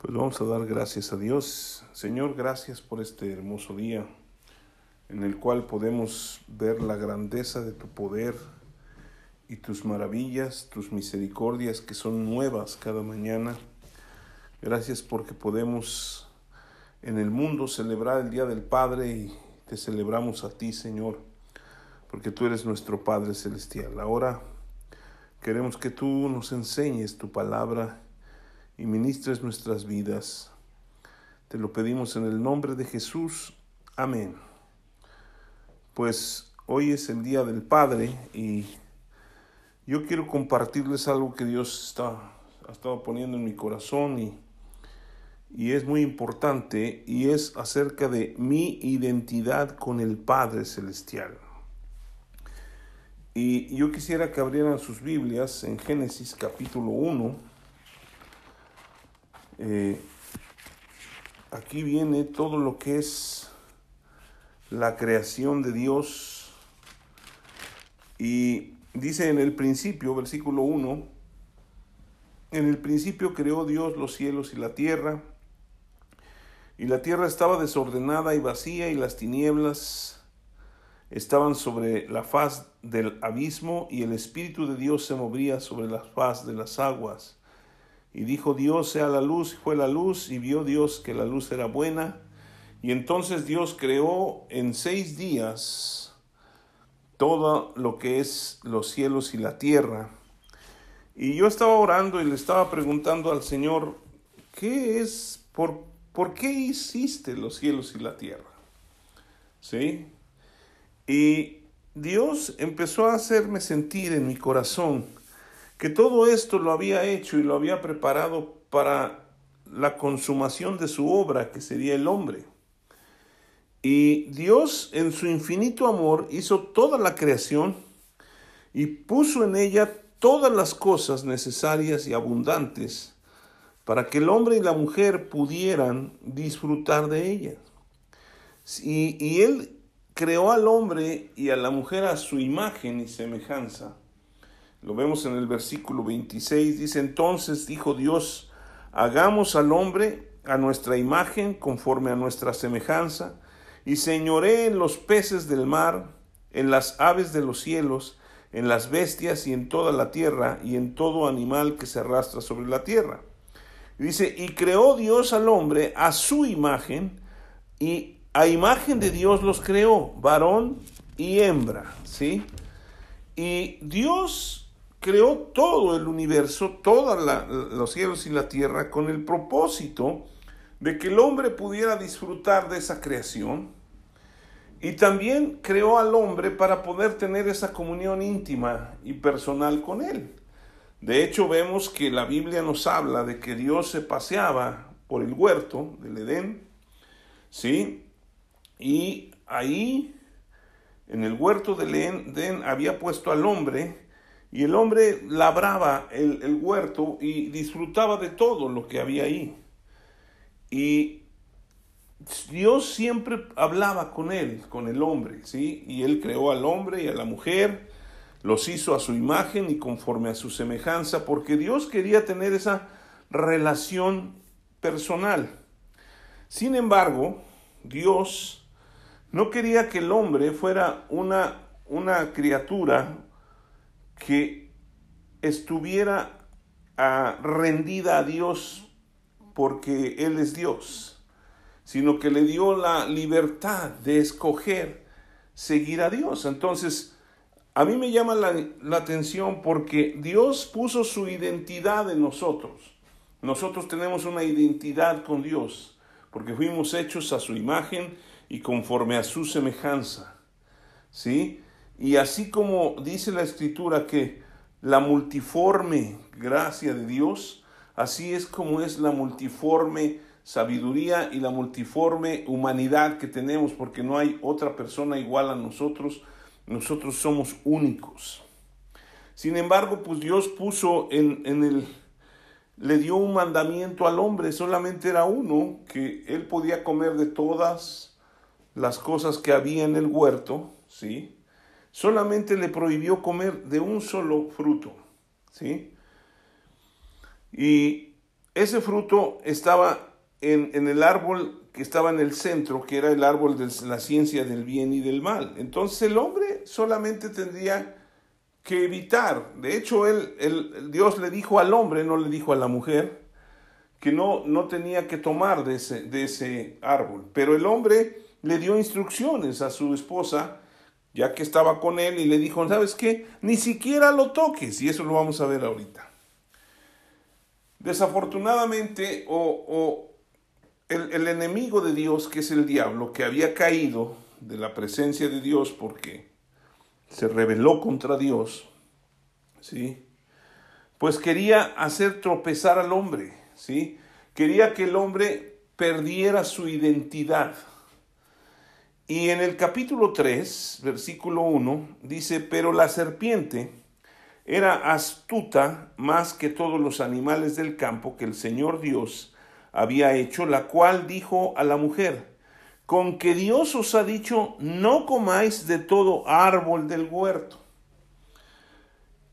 Pues vamos a dar gracias a Dios. Señor, gracias por este hermoso día en el cual podemos ver la grandeza de tu poder y tus maravillas, tus misericordias que son nuevas cada mañana. Gracias porque podemos en el mundo celebrar el Día del Padre y te celebramos a ti, Señor, porque tú eres nuestro Padre Celestial. Ahora queremos que tú nos enseñes tu palabra y ministres nuestras vidas. Te lo pedimos en el nombre de Jesús. Amén. Pues hoy es el Día del Padre y yo quiero compartirles algo que Dios está, ha estado poniendo en mi corazón y, y es muy importante y es acerca de mi identidad con el Padre Celestial. Y yo quisiera que abrieran sus Biblias en Génesis capítulo 1 eh, aquí viene todo lo que es la creación de Dios. Y dice en el principio, versículo 1, en el principio creó Dios los cielos y la tierra, y la tierra estaba desordenada y vacía, y las tinieblas estaban sobre la faz del abismo, y el Espíritu de Dios se movía sobre la faz de las aguas. Y dijo Dios sea la luz, fue la luz, y vio Dios que la luz era buena. Y entonces Dios creó en seis días todo lo que es los cielos y la tierra. Y yo estaba orando y le estaba preguntando al Señor, ¿qué es, por, por qué hiciste los cielos y la tierra? ¿Sí? Y Dios empezó a hacerme sentir en mi corazón que todo esto lo había hecho y lo había preparado para la consumación de su obra, que sería el hombre. Y Dios en su infinito amor hizo toda la creación y puso en ella todas las cosas necesarias y abundantes para que el hombre y la mujer pudieran disfrutar de ella. Y, y Él creó al hombre y a la mujer a su imagen y semejanza lo vemos en el versículo 26. Dice, entonces dijo Dios, hagamos al hombre a nuestra imagen, conforme a nuestra semejanza, y señoré en los peces del mar, en las aves de los cielos, en las bestias y en toda la tierra, y en todo animal que se arrastra sobre la tierra. dice, y creó Dios al hombre a su imagen, y a imagen de Dios los creó, varón y hembra, ¿sí? Y Dios creó todo el universo, todos los cielos y la tierra, con el propósito de que el hombre pudiera disfrutar de esa creación. Y también creó al hombre para poder tener esa comunión íntima y personal con él. De hecho, vemos que la Biblia nos habla de que Dios se paseaba por el huerto del Edén, ¿sí? Y ahí, en el huerto del Edén, había puesto al hombre y el hombre labraba el, huerto y disfrutaba de todo lo que había ahí. Y Dios siempre hablaba con él, con el hombre, ¿sí? Y él creó al hombre y a la mujer, los hizo a su imagen y conforme a su semejanza, porque Dios quería tener esa relación personal. Sin embargo, Dios no quería que el hombre fuera una, una criatura que estuviera ah, rendida a Dios porque Él es Dios, sino que le dio la libertad de escoger seguir a Dios. Entonces, a mí me llama la, la atención porque Dios puso su identidad en nosotros. Nosotros tenemos una identidad con Dios, porque fuimos hechos a su imagen y conforme a su semejanza. ¿Sí? Y así como dice la escritura que la multiforme gracia de Dios, así es como es la multiforme sabiduría y la multiforme humanidad que tenemos, porque no hay otra persona igual a nosotros, nosotros somos únicos. Sin embargo, pues Dios puso en, en el, le dio un mandamiento al hombre, solamente era uno, que él podía comer de todas las cosas que había en el huerto, ¿sí? Solamente le prohibió comer de un solo fruto. ¿sí? Y ese fruto estaba en, en, el árbol que estaba en el centro, que era el árbol de la ciencia del bien y del mal. Entonces el hombre solamente tendría que evitar. De hecho, él, Dios le dijo al hombre, no le dijo a la mujer, que no, no tenía que tomar de ese, de ese árbol. Pero el hombre le dio instrucciones a su esposa, ya que estaba con él, y le dijo, ¿sabes qué? Ni siquiera lo toques. Y eso lo vamos a ver ahorita. Desafortunadamente, o, el, el enemigo de Dios, que es el diablo, que había caído de la presencia de Dios porque se rebeló contra Dios, ¿sí? Pues quería hacer tropezar al hombre, ¿sí? Quería que el hombre perdiera su identidad. Y en el capítulo 3, versículo 1, dice, pero la serpiente era astuta más que todos los animales del campo que el Señor Dios había hecho, la cual dijo a la mujer, con que Dios os ha dicho, no comáis de todo árbol del huerto.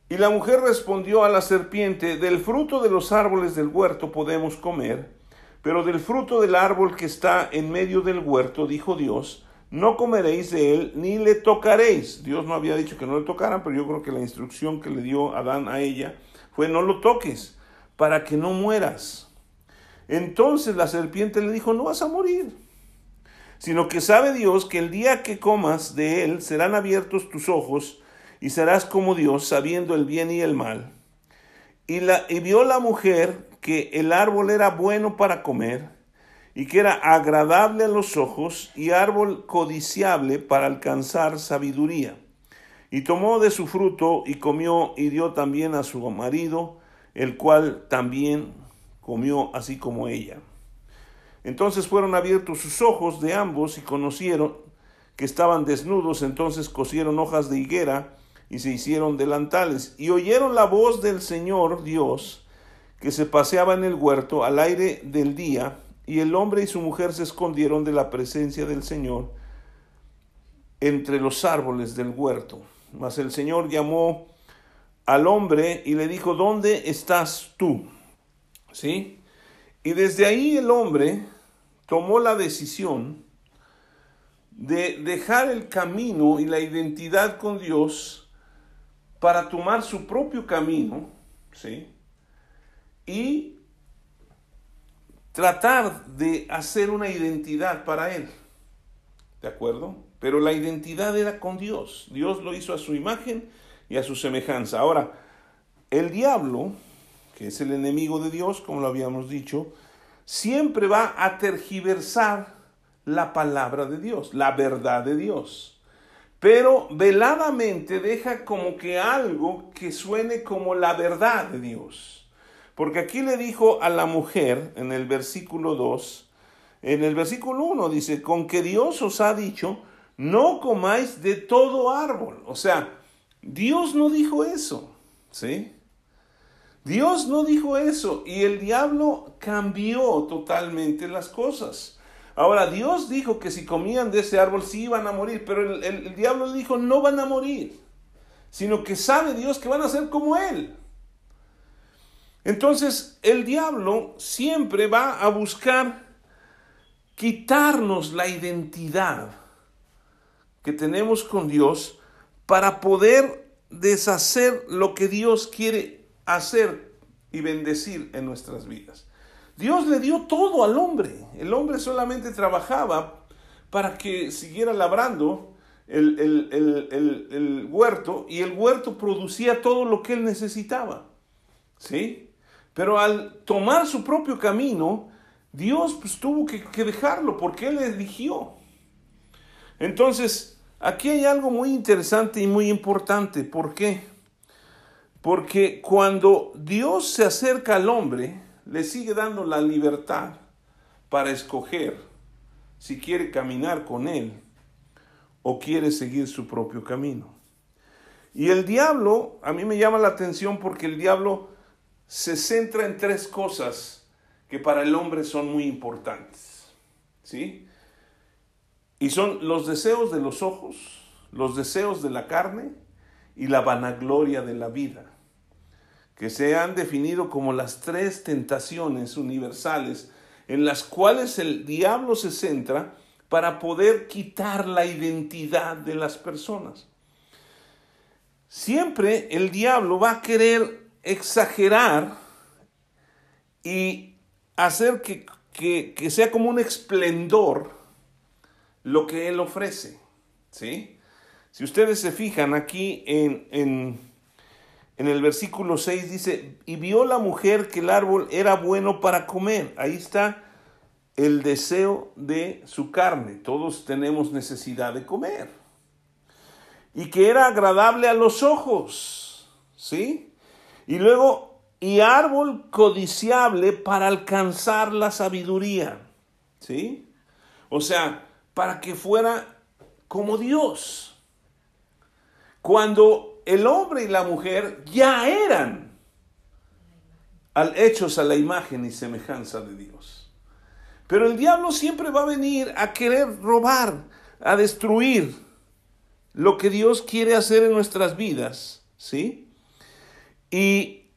Y la mujer respondió a la serpiente, del fruto de los árboles del huerto podemos comer, pero del fruto del árbol que está en medio del huerto, dijo Dios, no comeréis de él ni le tocaréis. Dios no había dicho que no le tocaran, pero yo creo que la instrucción que le dio Adán a ella fue no lo toques, para que no mueras. Entonces la serpiente le dijo, no vas a morir, sino que sabe Dios que el día que comas de él serán abiertos tus ojos y serás como Dios, sabiendo el bien y el mal. Y, la, y vio la mujer que el árbol era bueno para comer y que era agradable a los ojos y árbol codiciable para alcanzar sabiduría. Y tomó de su fruto y comió y dio también a su marido, el cual también comió así como ella. Entonces fueron abiertos sus ojos de ambos y conocieron que estaban desnudos, entonces cosieron hojas de higuera y se hicieron delantales, y oyeron la voz del Señor Dios, que se paseaba en el huerto al aire del día, y el hombre y su mujer se escondieron de la presencia del Señor entre los árboles del huerto. Mas el Señor llamó al hombre y le dijo, ¿dónde estás tú? ¿Sí? Y desde ahí el hombre tomó la decisión de dejar el camino y la identidad con Dios para tomar su propio camino, ¿sí? Y tratar de hacer una identidad para él. ¿De acuerdo? Pero la identidad era con Dios. Dios lo hizo a su imagen y a su semejanza. Ahora, el diablo que es el enemigo de Dios, como lo habíamos dicho, siempre va a tergiversar la palabra de Dios, la verdad de Dios. Pero veladamente deja como que algo que suene como la verdad de Dios. Porque aquí le dijo a la mujer en el versículo 2, en el versículo 1 dice, con que Dios os ha dicho, no comáis de todo árbol. O sea, Dios no dijo eso, ¿sí? Dios no dijo eso y el diablo cambió totalmente las cosas. Ahora, Dios dijo que si comían de ese árbol sí iban a morir, pero el, el, diablo le dijo no van a morir, sino que sabe Dios que van a ser como Él. Entonces, el diablo siempre va a buscar quitarnos la identidad que tenemos con Dios para poder deshacer lo que Dios quiere hacer y bendecir en nuestras vidas. Dios le dio todo al hombre. El hombre solamente trabajaba para que siguiera labrando el, el, huerto y el huerto producía todo lo que él necesitaba. ¿Sí? Pero al tomar su propio camino, Dios pues, tuvo que, que dejarlo porque él eligió. Entonces, aquí hay algo muy interesante y muy importante. ¿Por qué? Porque cuando Dios se acerca al hombre, le sigue dando la libertad para escoger si quiere caminar con Él o quiere seguir su propio camino. Y el diablo, a mí me llama la atención porque el diablo se centra en tres cosas que para el hombre son muy importantes. ¿Sí? Y son los deseos de los ojos, los deseos de la carne y la vanagloria de la vida que se han definido como las tres tentaciones universales en las cuales el diablo se centra para poder quitar la identidad de las personas. Siempre el diablo va a querer exagerar y hacer que, que, sea como un esplendor lo que él ofrece. ¿sí? Si ustedes se fijan aquí en, en, en el versículo 6 dice, y vio la mujer que el árbol era bueno para comer. Ahí está el deseo de su carne. Todos tenemos necesidad de comer. Y que era agradable a los ojos. ¿Sí? Y luego, y árbol codiciable para alcanzar la sabiduría. ¿Sí? O sea, para que fuera como Dios. Cuando el hombre y la mujer ya eran hechos a la imagen y semejanza de Dios. Pero el diablo siempre va a venir a querer robar, a destruir lo que Dios quiere hacer en nuestras vidas, ¿sí? Y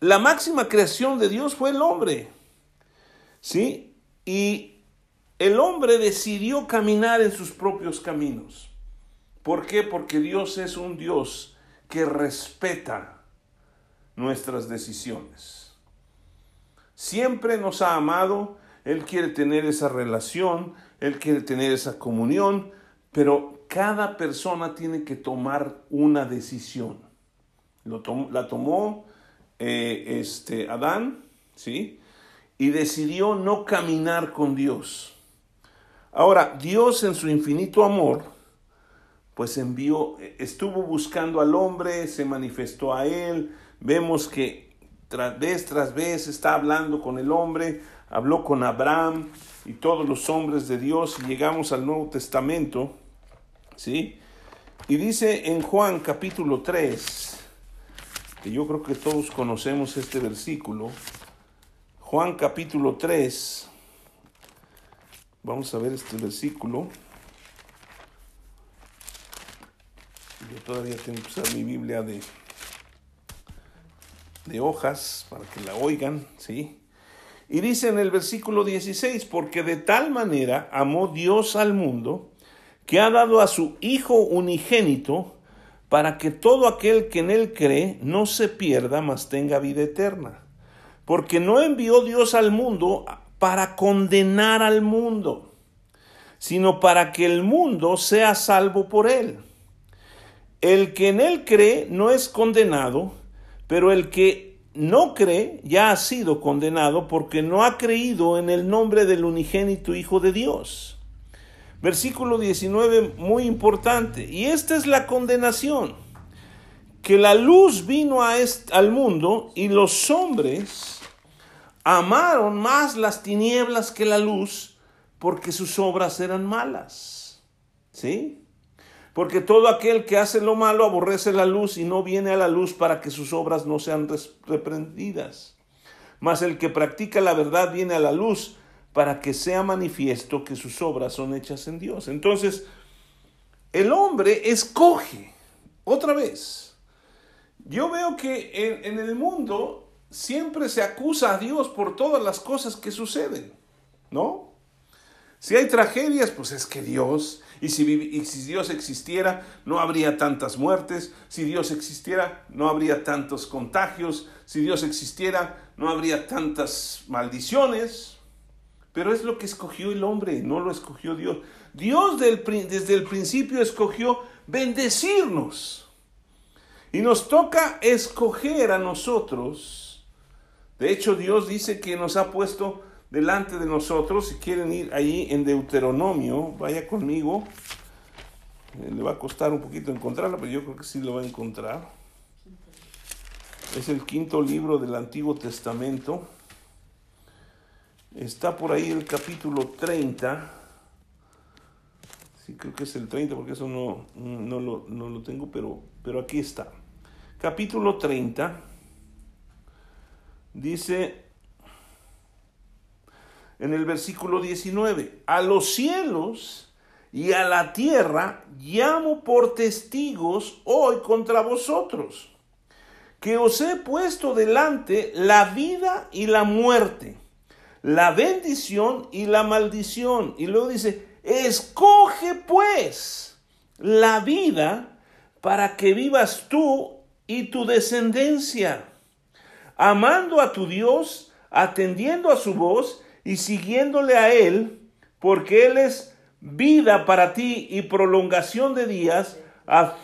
la máxima creación de Dios fue el hombre, ¿sí? Y el hombre decidió caminar en sus propios caminos. ¿Por qué? Porque Dios es un Dios que respeta nuestras decisiones. Siempre nos ha amado, Él quiere tener esa relación, Él quiere tener esa comunión, pero cada persona tiene que tomar una decisión. La tomó eh, este, Adán, ¿sí? Y decidió no caminar con Dios. Ahora, Dios en su infinito amor, pues envió, estuvo buscando al hombre, se manifestó a él, vemos que tras vez tras vez está hablando con el hombre, habló con Abraham y todos los hombres de Dios y llegamos al Nuevo Testamento, ¿sí? Y dice en Juan capítulo 3, que yo creo que todos conocemos este versículo, Juan capítulo 3, vamos a ver este versículo. Yo todavía tengo que usar mi Biblia de, de hojas para que la oigan, ¿sí? Y dice en el versículo 16, porque de tal manera amó Dios al mundo, que ha dado a su Hijo unigénito, para que todo aquel que en él cree no se pierda, mas tenga vida eterna. Porque no envió Dios al mundo para condenar al mundo, sino para que el mundo sea salvo por él. El que en él cree no es condenado, pero el que no cree ya ha sido condenado porque no ha creído en el nombre del unigénito Hijo de Dios. Versículo 19, muy importante. Y esta es la condenación, que la luz vino a al mundo y los hombres amaron más las tinieblas que la luz porque sus obras eran malas. ¿Sí? Porque todo aquel que hace lo malo aborrece la luz y no viene a la luz para que sus obras no sean reprendidas. Mas el que practica la verdad viene a la luz para que sea manifiesto que sus obras son hechas en Dios. Entonces, el hombre escoge, otra vez. Yo veo que en, en el mundo siempre se acusa a Dios por todas las cosas que suceden, ¿no? Si hay tragedias, pues es que Dios, y si, Dios existiera, no habría tantas muertes. Si Dios existiera, no habría tantos contagios. Si Dios existiera, no habría tantas maldiciones. Pero es lo que escogió el hombre, no lo escogió Dios. Dios desde el principio escogió bendecirnos. Y nos toca escoger a nosotros. De hecho, Dios dice que nos ha puesto delante de nosotros. Si quieren ir ahí en Deuteronomio, vaya conmigo. Eh, le va a costar un poquito encontrarla, pero yo creo que sí lo va a encontrar. Es el quinto libro del Antiguo Testamento. Está por ahí el capítulo 30. Sí, creo que es el 30 porque eso no, no, lo, no lo tengo, pero, pero aquí está. Capítulo 30. Dice en el versículo 19, a los cielos y a la tierra llamo por testigos hoy contra vosotros, que os he puesto delante la vida y la muerte, la bendición y la maldición. Y luego dice, escoge pues la vida para que vivas tú y tu descendencia, amando a tu Dios, atendiendo a su voz y siguiéndole a Él, porque Él es vida para ti y prolongación de días,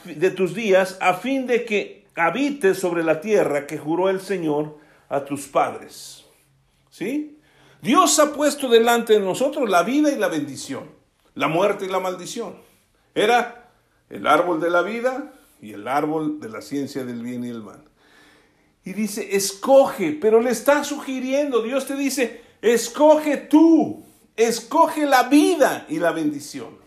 de tus días, a fin de que habites sobre la tierra que juró el Señor a tus padres. ¿Sí? Dios ha puesto delante de nosotros la vida y la bendición, la muerte y la maldición. Era el árbol de la vida y el árbol de la ciencia del bien y el mal. Y dice, escoge, pero le está sugiriendo, Dios te dice, escoge tú, escoge la vida y la bendición.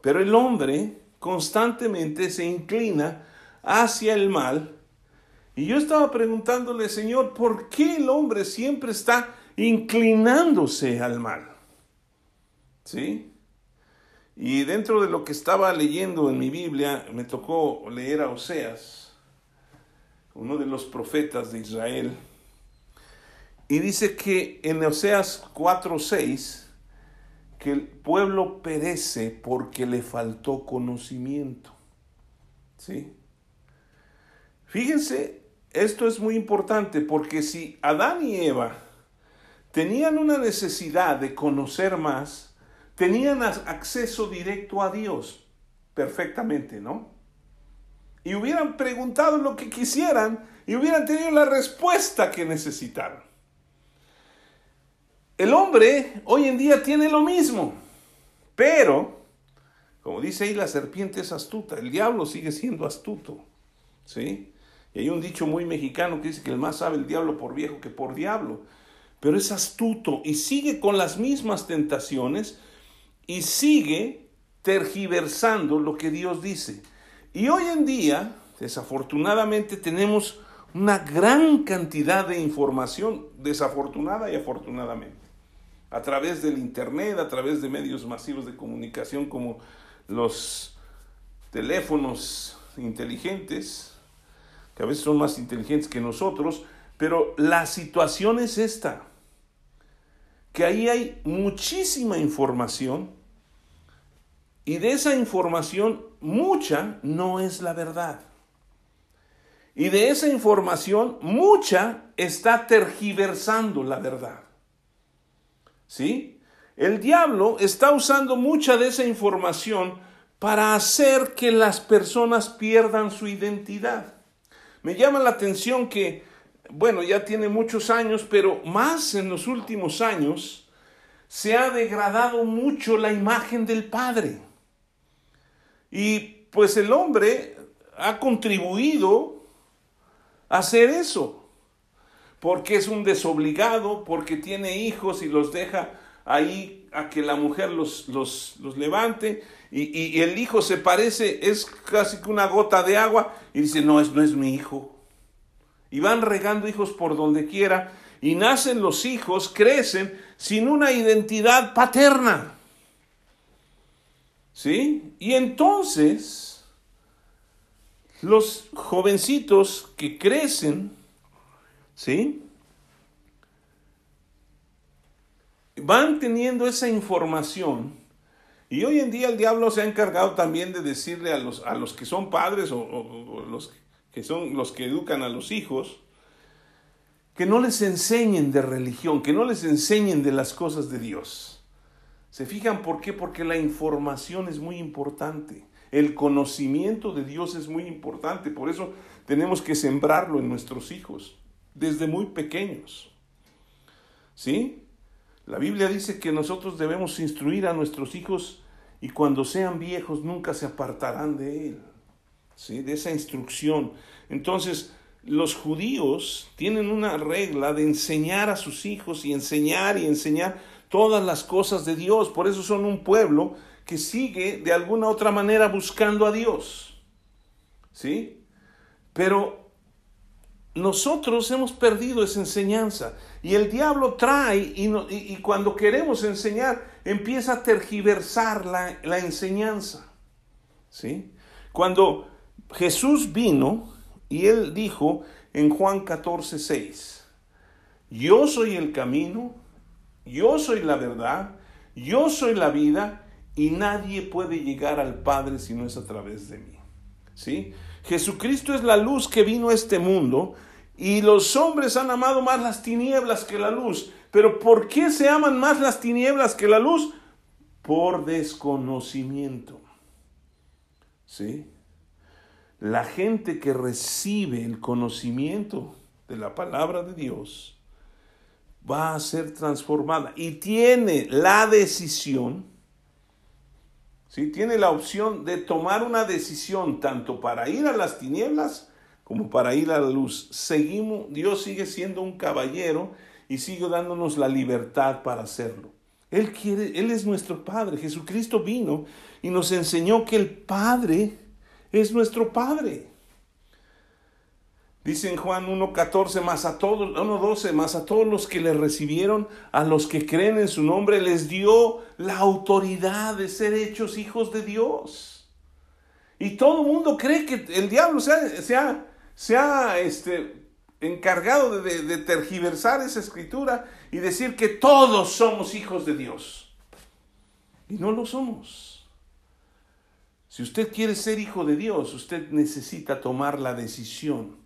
Pero el hombre constantemente se inclina hacia el mal. Y yo estaba preguntándole, Señor, ¿por qué el hombre siempre está inclinándose al mal? ¿Sí? Y dentro de lo que estaba leyendo en mi Biblia, me tocó leer a Oseas, uno de los profetas de Israel. Y dice que en Oseas 4:6 que el pueblo perece porque le faltó conocimiento. ¿Sí? Fíjense, esto es muy importante porque si Adán y Eva tenían una necesidad de conocer más, tenían acceso directo a Dios perfectamente, ¿no? Y hubieran preguntado lo que quisieran y hubieran tenido la respuesta que necesitaban. El hombre hoy en día tiene lo mismo, pero, como dice ahí, la serpiente es astuta, el diablo sigue siendo astuto, ¿sí? Y hay un dicho muy mexicano que dice que el más sabe el diablo por viejo que por diablo, pero es astuto y sigue con las mismas tentaciones y sigue tergiversando lo que Dios dice. Y hoy en día, desafortunadamente, tenemos una gran cantidad de información, desafortunada y afortunadamente a través del Internet, a través de medios masivos de comunicación como los teléfonos inteligentes, que a veces son más inteligentes que nosotros, pero la situación es esta, que ahí hay muchísima información y de esa información mucha no es la verdad. Y de esa información mucha está tergiversando la verdad. ¿sí? El diablo está usando mucha de esa información para hacer que las personas pierdan su identidad. Me llama la atención que, bueno, ya tiene muchos años, pero más en los últimos años, se ha degradado mucho la imagen del Padre. Y pues el hombre ha contribuido a hacer eso porque es un desobligado, porque tiene hijos y los deja ahí a que la mujer los, los, levante, y, y, el hijo se parece, es casi que una gota de agua, y dice, no, es, no es mi hijo. Y van regando hijos por donde quiera, y nacen los hijos, crecen sin una identidad paterna. ¿Sí? Y entonces, los jovencitos que crecen, ¿Sí? Van teniendo esa información y hoy en día el diablo se ha encargado también de decirle a los, a los que son padres o, los que son los que educan a los hijos, que no les enseñen de religión, que no les enseñen de las cosas de Dios. ¿Se fijan por qué? Porque la información es muy importante. El conocimiento de Dios es muy importante. Por eso tenemos que sembrarlo en nuestros hijos desde muy pequeños. ¿Sí? La Biblia dice que nosotros debemos instruir a nuestros hijos y cuando sean viejos nunca se apartarán de él. ¿Sí? De esa instrucción. Entonces, los judíos tienen una regla de enseñar a sus hijos y enseñar y enseñar todas las cosas de Dios. Por eso son un pueblo que sigue de alguna otra manera buscando a Dios. ¿Sí? Pero nosotros hemos perdido esa enseñanza y el diablo trae y, cuando queremos enseñar empieza a tergiversar la, la enseñanza. ¿sí? Cuando Jesús vino Y él dijo en Juan 14, 6, yo soy el camino, yo soy la verdad, yo soy la vida y nadie puede llegar al Padre si no es a través de mí. ¿Sí? Jesucristo es la luz que vino a este mundo y los hombres han amado más las tinieblas que la luz. Pero ¿por qué se aman más las tinieblas que la luz? Por desconocimiento. ¿Sí? La gente que recibe el conocimiento de la palabra de Dios va a ser transformada y tiene la decisión, ¿sí? tiene la opción de tomar una decisión tanto para ir a las tinieblas como para ir a la luz. Seguimos, Dios sigue siendo un caballero y sigue dándonos la libertad para hacerlo. Él quiere, Él es nuestro Padre. Jesucristo vino y nos enseñó que el Padre es nuestro Padre. Dice en Juan 1.14, más a todos, 1.12, más a todos los que le recibieron, a los que creen en su nombre, les dio la autoridad de ser hechos hijos de Dios. Y todo el mundo cree que el diablo se ha, se ha, este, encargado de tergiversar esa escritura y decir que todos somos hijos de Dios. Y no lo somos. Si usted quiere ser hijo de Dios, usted necesita tomar la decisión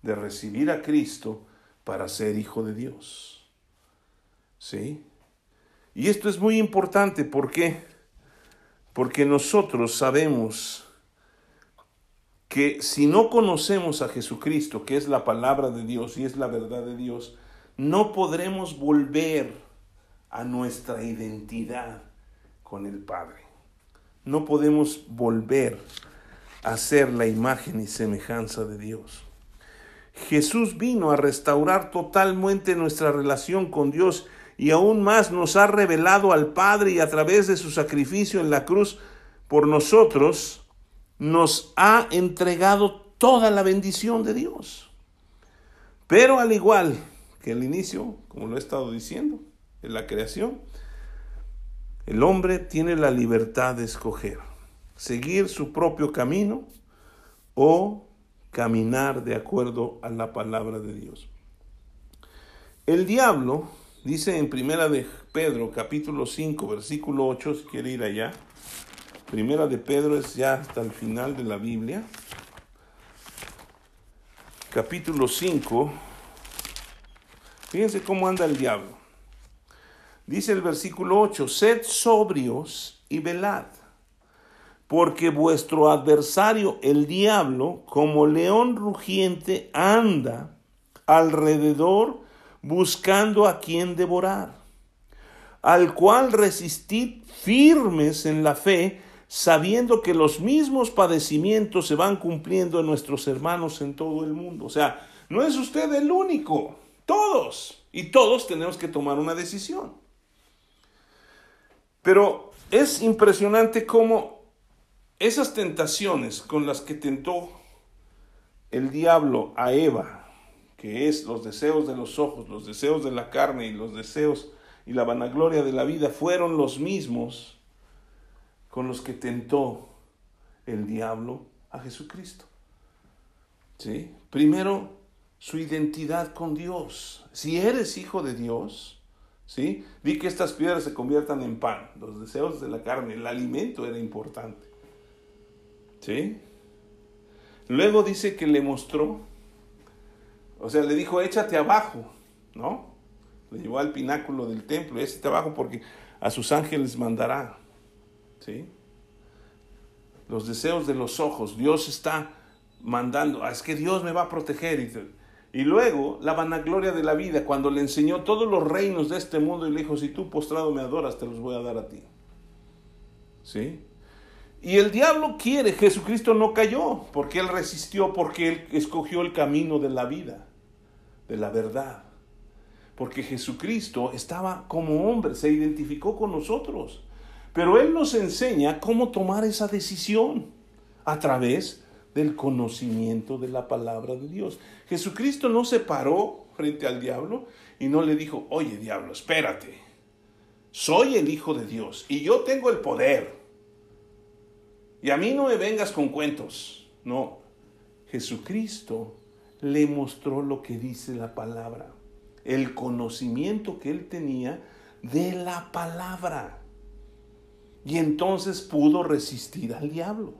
de recibir a Cristo para ser hijo de Dios. ¿Sí? Y esto es muy importante, ¿por qué? Porque nosotros sabemos que si no conocemos a Jesucristo, que es la palabra de Dios y es la verdad de Dios, no podremos volver a nuestra identidad con el Padre. No podemos volver a ser la imagen y semejanza de Dios. Jesús vino a restaurar totalmente nuestra relación con Dios y aún más nos ha revelado al Padre y a través de su sacrificio en la cruz por nosotros, nos ha entregado toda la bendición de Dios. Pero al igual que el inicio, como lo he estado diciendo, en la creación, el hombre tiene la libertad de escoger, seguir su propio camino o caminar de acuerdo a la palabra de Dios. El diablo, dice en Primera de Pedro, capítulo 5, versículo 8, si quiere ir allá. Primera de Pedro es ya hasta el final de la Biblia. Capítulo 5. Fíjense cómo anda el diablo. Dice el versículo 8, sed sobrios y velad porque vuestro adversario, el diablo, como león rugiente, anda alrededor buscando a quien devorar, al cual resistid firmes en la fe, sabiendo que los mismos padecimientos se van cumpliendo en nuestros hermanos en todo el mundo. O sea, no es usted el único, todos, y todos tenemos que tomar una decisión. Pero es impresionante cómo esas tentaciones con las que tentó el diablo a Eva, que es los deseos de los ojos, los deseos de la carne y los deseos y la vanagloria de la vida, fueron los mismos con los que tentó el diablo a Jesucristo. ¿Sí? Primero, su identidad con Dios. Si eres hijo de Dios, ¿sí? Di que estas piedras se conviertan en pan. Los deseos de la carne, el alimento era importante. ¿Sí? Luego dice que le mostró, o sea, le dijo, échate abajo, ¿no? Le llevó al pináculo del templo, échate abajo porque a sus ángeles mandará, ¿sí? Los deseos de los ojos, Dios está mandando, ah, es que Dios me va a proteger. Y, y luego la vanagloria de la vida, cuando le enseñó todos los reinos de este mundo y le dijo, si tú postrado me adoras, te los voy a dar a ti. ¿Sí? Y el diablo quiere, Jesucristo no cayó, porque él resistió, porque él escogió el camino de la vida, de la verdad. Porque Jesucristo estaba como hombre, se identificó con nosotros. Pero Él nos enseña cómo tomar esa decisión a través del conocimiento de la palabra de Dios. Jesucristo no se paró frente al diablo y no le dijo, oye diablo, espérate, soy el Hijo de Dios y yo tengo el poder y a mí no me vengas con cuentos. No. Jesucristo le mostró lo que dice la palabra, el conocimiento que él tenía de la palabra. Y entonces pudo resistir al diablo.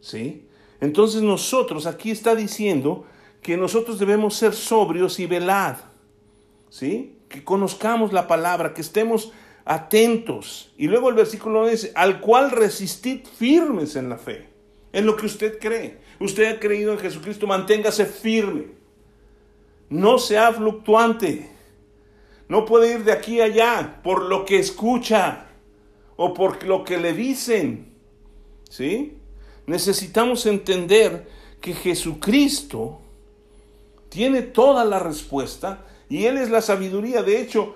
¿Sí? Entonces nosotros, aquí está diciendo que nosotros debemos ser sobrios y velad. ¿Sí? Que conozcamos la palabra, que estemos atentos. Y luego el versículo dice, al cual resistid firmes en la fe, en lo que usted cree. Usted ha creído en Jesucristo, manténgase firme. No sea fluctuante. No puede ir de aquí a allá por lo que escucha o por lo que le dicen. ¿Sí? Necesitamos entender que Jesucristo tiene toda la respuesta y Él es la sabiduría. De hecho,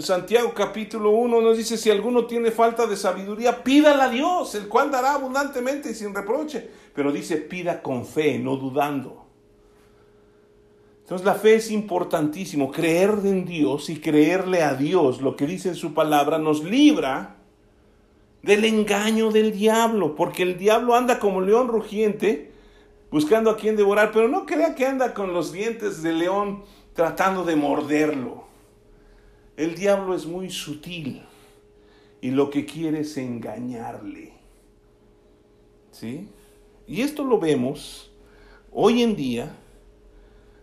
Santiago capítulo 1 nos dice, si alguno tiene falta de sabiduría, pídala a Dios, el cual dará abundantemente y sin reproche. Pero dice, pida con fe, no dudando. Entonces la fe es importantísimo. Creer en Dios y creerle a Dios lo que dice en su palabra nos libra del engaño del diablo, porque el diablo anda como león rugiente buscando a quien devorar, pero no crea que anda con los dientes de león tratando de morderlo. El diablo es muy sutil y lo que quiere es engañarle. ¿Sí? Y esto lo vemos hoy en día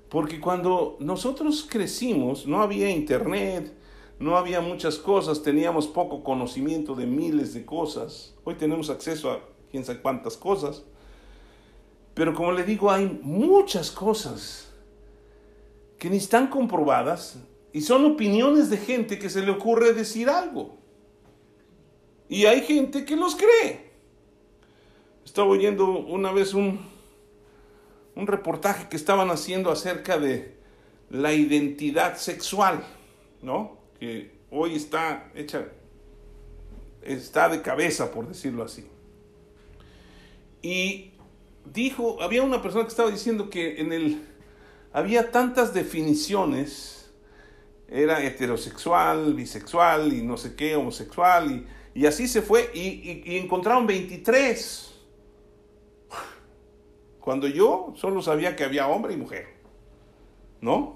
porque cuando nosotros crecimos no había internet, no había muchas cosas, teníamos poco conocimiento de miles de cosas. Hoy tenemos acceso a quién sabe cuántas cosas. Pero como le digo, hay muchas cosas que ni están comprobadas y son opiniones de gente que se le ocurre decir algo. Y hay gente que los cree. Estaba oyendo una vez un, un reportaje que estaban haciendo acerca de la identidad sexual, ¿no? Que hoy está hecha, está de cabeza, por decirlo así. Y dijo, había una persona que estaba diciendo que en el, había tantas definiciones era heterosexual, bisexual y no sé qué, homosexual, y, así se fue, y, y, encontraron 23. Cuando yo solo sabía que había hombre y mujer, ¿no?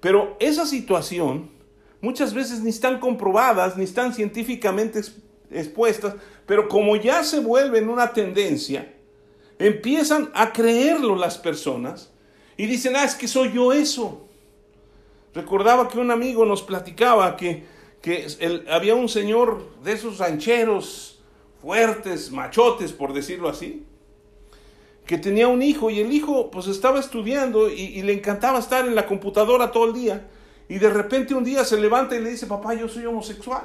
Pero esa situación muchas veces ni están comprobadas, ni están científicamente expuestas, pero como ya se vuelven una tendencia, empiezan a creerlo las personas y dicen, ah, es que soy yo eso. Recordaba que un amigo nos platicaba que, que había un señor de esos rancheros fuertes, machotes, por decirlo así, que tenía un hijo y el hijo pues estaba estudiando y, y, le encantaba estar en la computadora todo el día y de repente un día se levanta y le dice, papá, yo soy homosexual.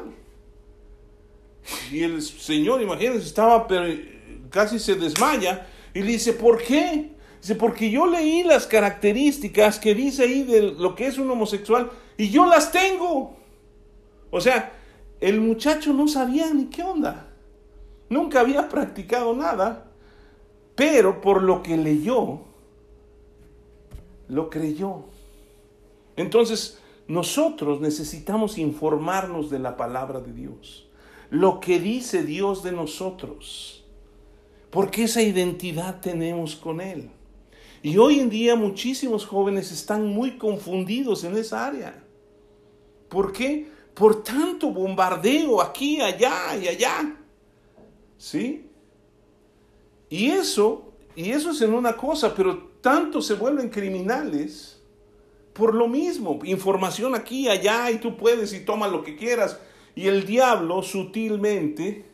Y el señor, imagínense, estaba casi se desmaya y le dice, ¿por qué? Dice, porque yo leí las características que dice ahí de lo que es un homosexual y yo las tengo. O sea, el muchacho no sabía ni qué onda. Nunca había practicado nada, pero por lo que leyó, lo creyó. Entonces, nosotros necesitamos informarnos de la palabra de Dios, lo que dice Dios de nosotros, porque esa identidad tenemos con Él. Y hoy en día muchísimos jóvenes están muy confundidos en esa área. ¿Por qué? Por tanto bombardeo aquí, allá y allá. ¿Sí? Y eso, y eso es en una cosa, pero tanto se vuelven criminales por lo mismo. Información aquí, allá, y tú puedes y toma lo que quieras. Y el diablo sutilmente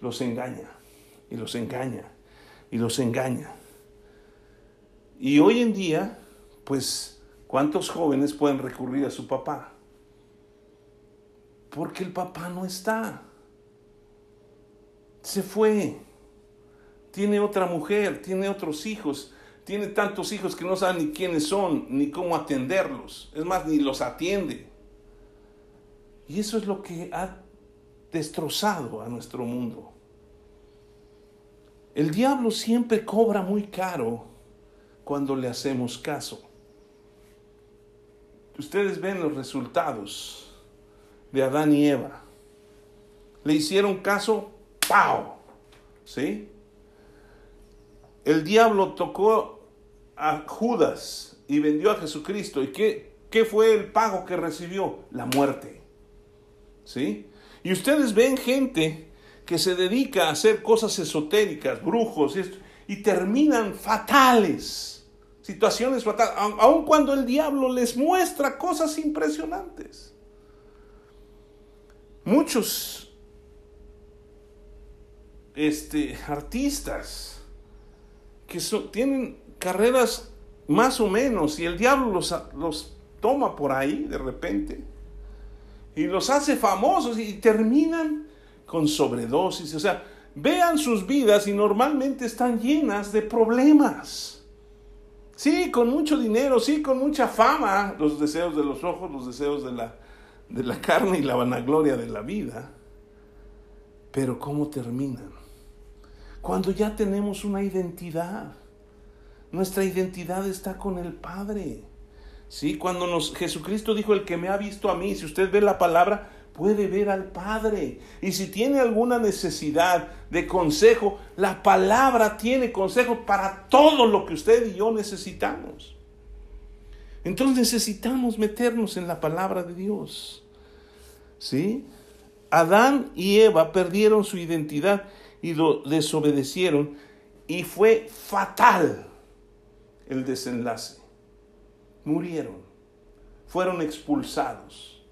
los engaña, y los engaña, y los engaña. Y hoy en día, pues, ¿cuántos jóvenes pueden recurrir a su papá? Porque el papá no está. Se fue. Tiene otra mujer, tiene otros hijos, tiene tantos hijos que no saben ni quiénes son, ni cómo atenderlos. Es más, ni los atiende. Y eso es lo que ha destrozado a nuestro mundo. El diablo siempre cobra muy caro cuando le hacemos caso. Ustedes ven los resultados de Adán y Eva. Le hicieron caso, ¡pau! ¿Sí? El diablo tocó a Judas y vendió a Jesucristo. ¿Y qué, qué fue el pago que recibió? La muerte. ¿Sí? Y ustedes ven gente que se dedica a hacer cosas esotéricas, brujos, y, y terminan fatales, situaciones fatales, aun cuando el diablo les muestra cosas impresionantes. Muchos este, artistas que tienen carreras más o menos y el diablo los, los toma por ahí de repente y los hace famosos y terminan con sobredosis. O sea, vean sus vidas y normalmente están llenas de problemas. Sí, con mucho dinero, sí, con mucha fama, los deseos de los ojos, los deseos de la, de la carne y la vanagloria de la vida. Pero ¿cómo terminan? Cuando ya tenemos una identidad. Nuestra identidad está con el Padre. Sí, cuando nos Jesucristo dijo el que me ha visto a mí, si usted ve la palabra, puede ver al Padre. Y si tiene alguna necesidad de consejo, la palabra tiene consejo para todo lo que usted y yo necesitamos. Entonces necesitamos meternos en la palabra de Dios. ¿Sí? Adán y Eva perdieron su identidad y desobedecieron y fue fatal el desenlace. Murieron, fueron expulsados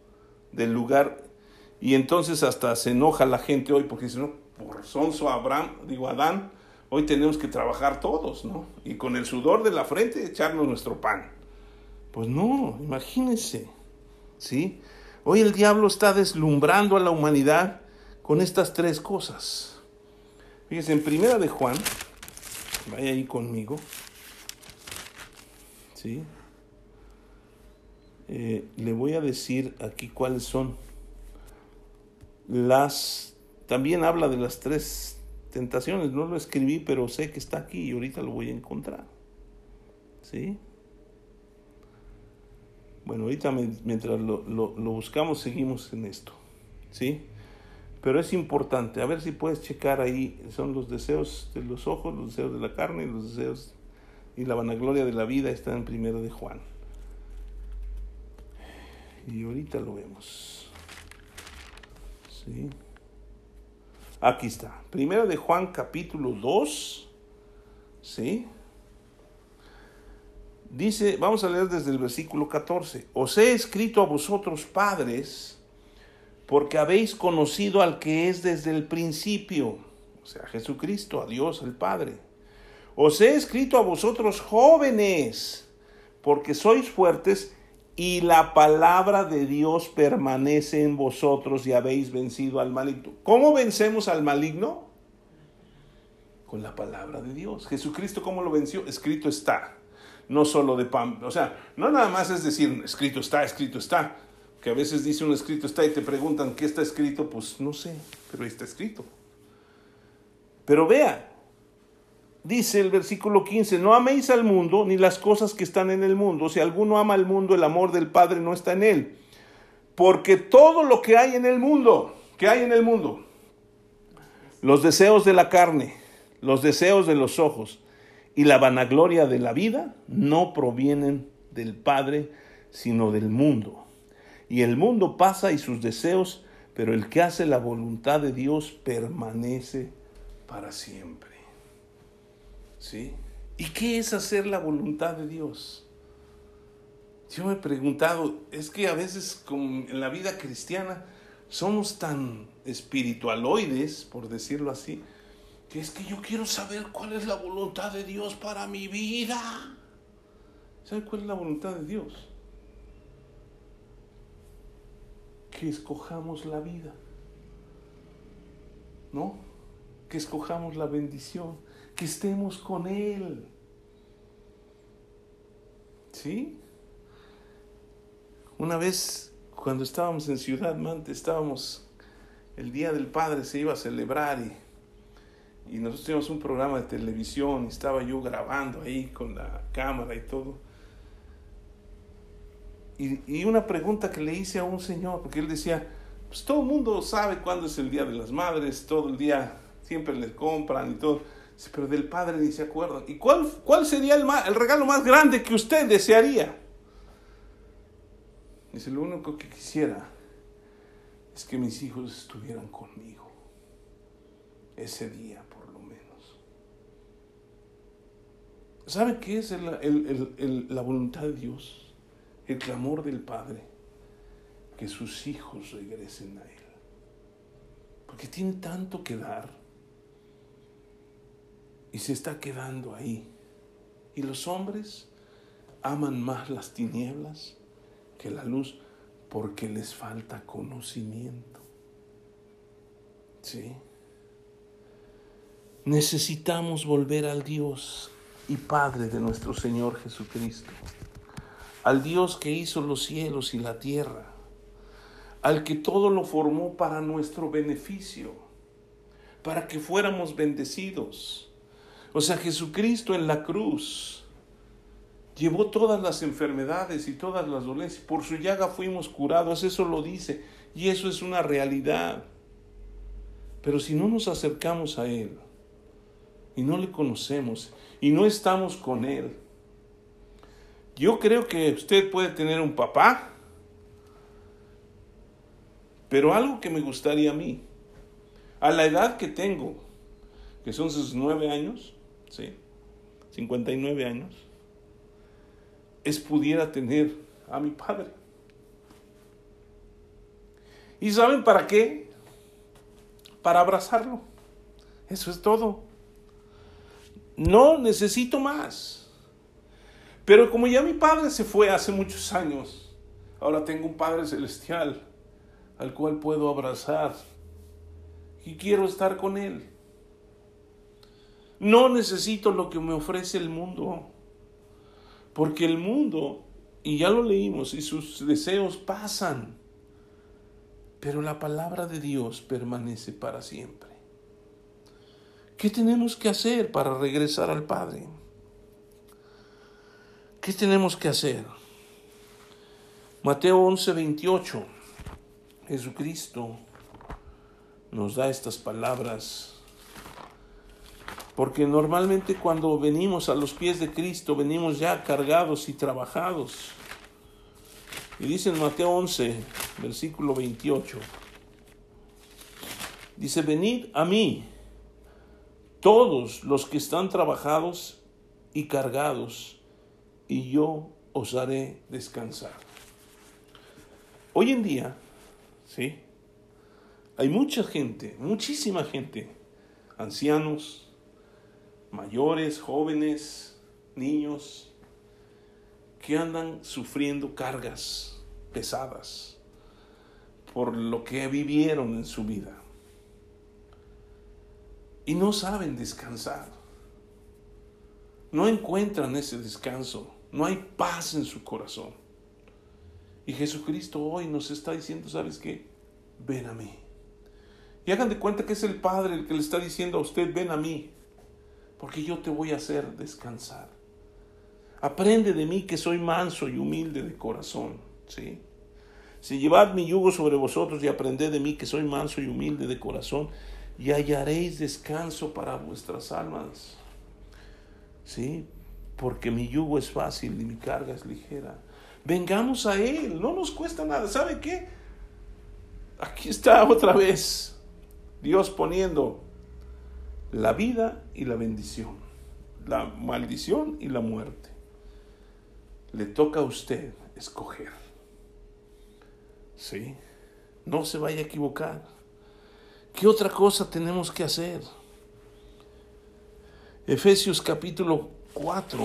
del lugar y entonces hasta se enoja la gente hoy porque dice, no, por sonso Abraham, digo Adán, hoy tenemos que trabajar todos, ¿no? Y con el sudor de la frente echarnos nuestro pan. Pues no, imagínense, ¿sí? Hoy el diablo está deslumbrando a la humanidad con estas tres cosas. Fíjense, en primera de Juan, vaya ahí conmigo, ¿sí? Eh, le voy a decir aquí cuáles son las, también habla de las tres tentaciones, no lo escribí, pero sé que está aquí y ahorita lo voy a encontrar. ¿Sí? Bueno, ahorita mientras lo, buscamos seguimos en esto. ¿Sí? Pero es importante, a ver si puedes checar ahí, son los deseos de los ojos, los deseos de la carne, los deseos y la vanagloria de la vida está en primero de Juan. Y ahorita lo vemos. Aquí está. Primero de Juan capítulo 2. ¿Sí? Dice, vamos a leer desde el versículo 14. Os he escrito a vosotros padres porque habéis conocido al que es desde el principio, o sea, Jesucristo, a Dios el Padre. Os he escrito a vosotros jóvenes porque sois fuertes y la palabra de Dios permanece en vosotros y habéis vencido al maligno. ¿Cómo vencemos al maligno? Con la palabra de Dios. Jesucristo, ¿cómo lo venció? Escrito está. No solo de pan. O sea, no nada más es decir, escrito está, escrito está. Que a veces dice un escrito está y te preguntan qué está escrito, pues no sé, pero está escrito. Pero vea, dice el versículo 15, no améis al mundo ni las cosas que están en el mundo. Si alguno ama al mundo, el amor del Padre no está en él. Porque todo lo que hay en el mundo, que hay en el mundo, los deseos de la carne, los deseos de los ojos y la vanagloria de la vida, no provienen del Padre, sino del mundo. Y el mundo pasa y sus deseos, pero el que hace la voluntad de Dios permanece para siempre. ¿Sí? ¿Y qué es hacer la voluntad de Dios? Yo me he preguntado, es que a veces como en la vida cristiana somos tan espiritualoides, por decirlo así, que es que yo quiero saber cuál es la voluntad de Dios para mi vida. ¿Sabe cuál es la voluntad de Dios? Que escojamos la vida. ¿No? Que escojamos la bendición que estemos con Él. ¿Sí? Una vez, cuando estábamos en Ciudad Mante, estábamos, el Día del Padre se iba a celebrar y, y nosotros teníamos un programa de televisión estaba yo grabando ahí con la cámara y todo. Y, una pregunta que le hice a un señor, porque él decía, pues todo el mundo sabe cuándo es el Día de las Madres, todo el día siempre le compran y todo. pero del Padre ni se acuerdan. ¿Y cuál, cuál sería el, el regalo más grande que usted desearía? Dice, lo único que quisiera es que mis hijos estuvieran conmigo ese día, por lo menos. ¿Sabe qué es la voluntad de Dios? El clamor del Padre, que sus hijos regresen a Él. Porque tiene tanto que dar y se está quedando ahí. Y los hombres aman más las tinieblas que la luz porque les falta conocimiento. ¿Sí? Necesitamos volver al Dios y Padre de nuestro Señor Jesucristo, al Dios que hizo los cielos y la tierra, al que todo lo formó para nuestro beneficio, para que fuéramos bendecidos o sea, Jesucristo en la cruz llevó todas las enfermedades y todas las dolencias. Por su llaga fuimos curados, eso lo dice. Y eso es una realidad. Pero si no nos acercamos a Él y no le conocemos y no estamos con Él, yo creo que usted puede tener un papá, pero algo que me gustaría a mí, a la edad que tengo, que son sus nueve años, ¿sí? 59 años, es pudiera tener a mi padre. ¿Y saben para qué? Para abrazarlo. Eso es todo. No necesito más. Pero como ya mi padre se fue hace muchos años, ahora tengo un Padre Celestial al cual puedo abrazar y quiero estar con él. No necesito lo que me ofrece el mundo, porque el mundo, y ya lo leímos, y sus deseos pasan, pero la palabra de Dios permanece para siempre. ¿Qué tenemos que hacer para regresar al Padre? ¿Qué tenemos que hacer? Mateo 11, 28. Jesucristo nos da estas palabras porque normalmente cuando venimos a los pies de Cristo, venimos ya cargados y trabajados. Y dice en Mateo 11, versículo 28, dice, venid a mí, todos los que están trabajados y cargados, y yo os haré descansar. Hoy en día, ¿sí? Hay mucha gente, muchísima gente, ancianos, mayores, jóvenes, niños, que andan sufriendo cargas pesadas por lo que vivieron en su vida. Y no saben descansar. No encuentran ese descanso. No hay paz en su corazón. Y Jesucristo hoy nos está diciendo, ¿sabes qué? Ven a mí. Y hagan de cuenta que es el Padre el que le está diciendo a usted, ven a mí porque yo te voy a hacer descansar. Aprende de mí que soy manso y humilde de corazón, ¿sí? Si llevad mi yugo sobre vosotros y aprended de mí que soy manso y humilde de corazón, y hallaréis descanso para vuestras almas. ¿Sí? Porque mi yugo es fácil y mi carga es ligera. Vengamos a Él, no nos cuesta nada. ¿Sabe qué? Aquí está otra vez Dios poniendo la vida y la bendición, la maldición y la muerte. Le toca a usted escoger. ¿Sí? No se vaya a equivocar. ¿Qué otra cosa tenemos que hacer? Efesios capítulo 4.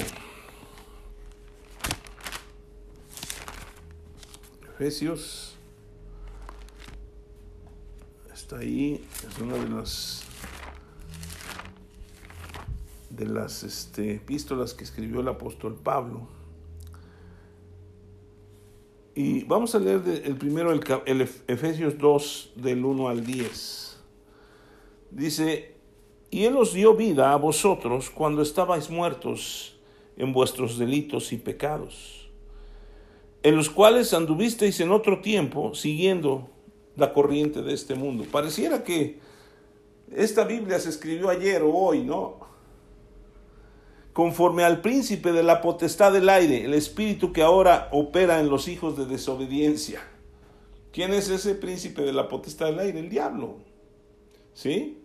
Efesios está ahí, es una de las de las este, epístolas que escribió el apóstol Pablo. Y vamos a leer el primero, el, el Efesios 2, del 1 al 10. Dice, y Él os dio vida a vosotros cuando estabais muertos en vuestros delitos y pecados, en los cuales anduvisteis en otro tiempo siguiendo la corriente de este mundo. Pareciera que esta Biblia se escribió ayer o hoy, ¿no? conforme al príncipe de la potestad del aire, el espíritu que ahora opera en los hijos de desobediencia. ¿Quién es ese príncipe de la potestad del aire? El diablo. ¿Sí?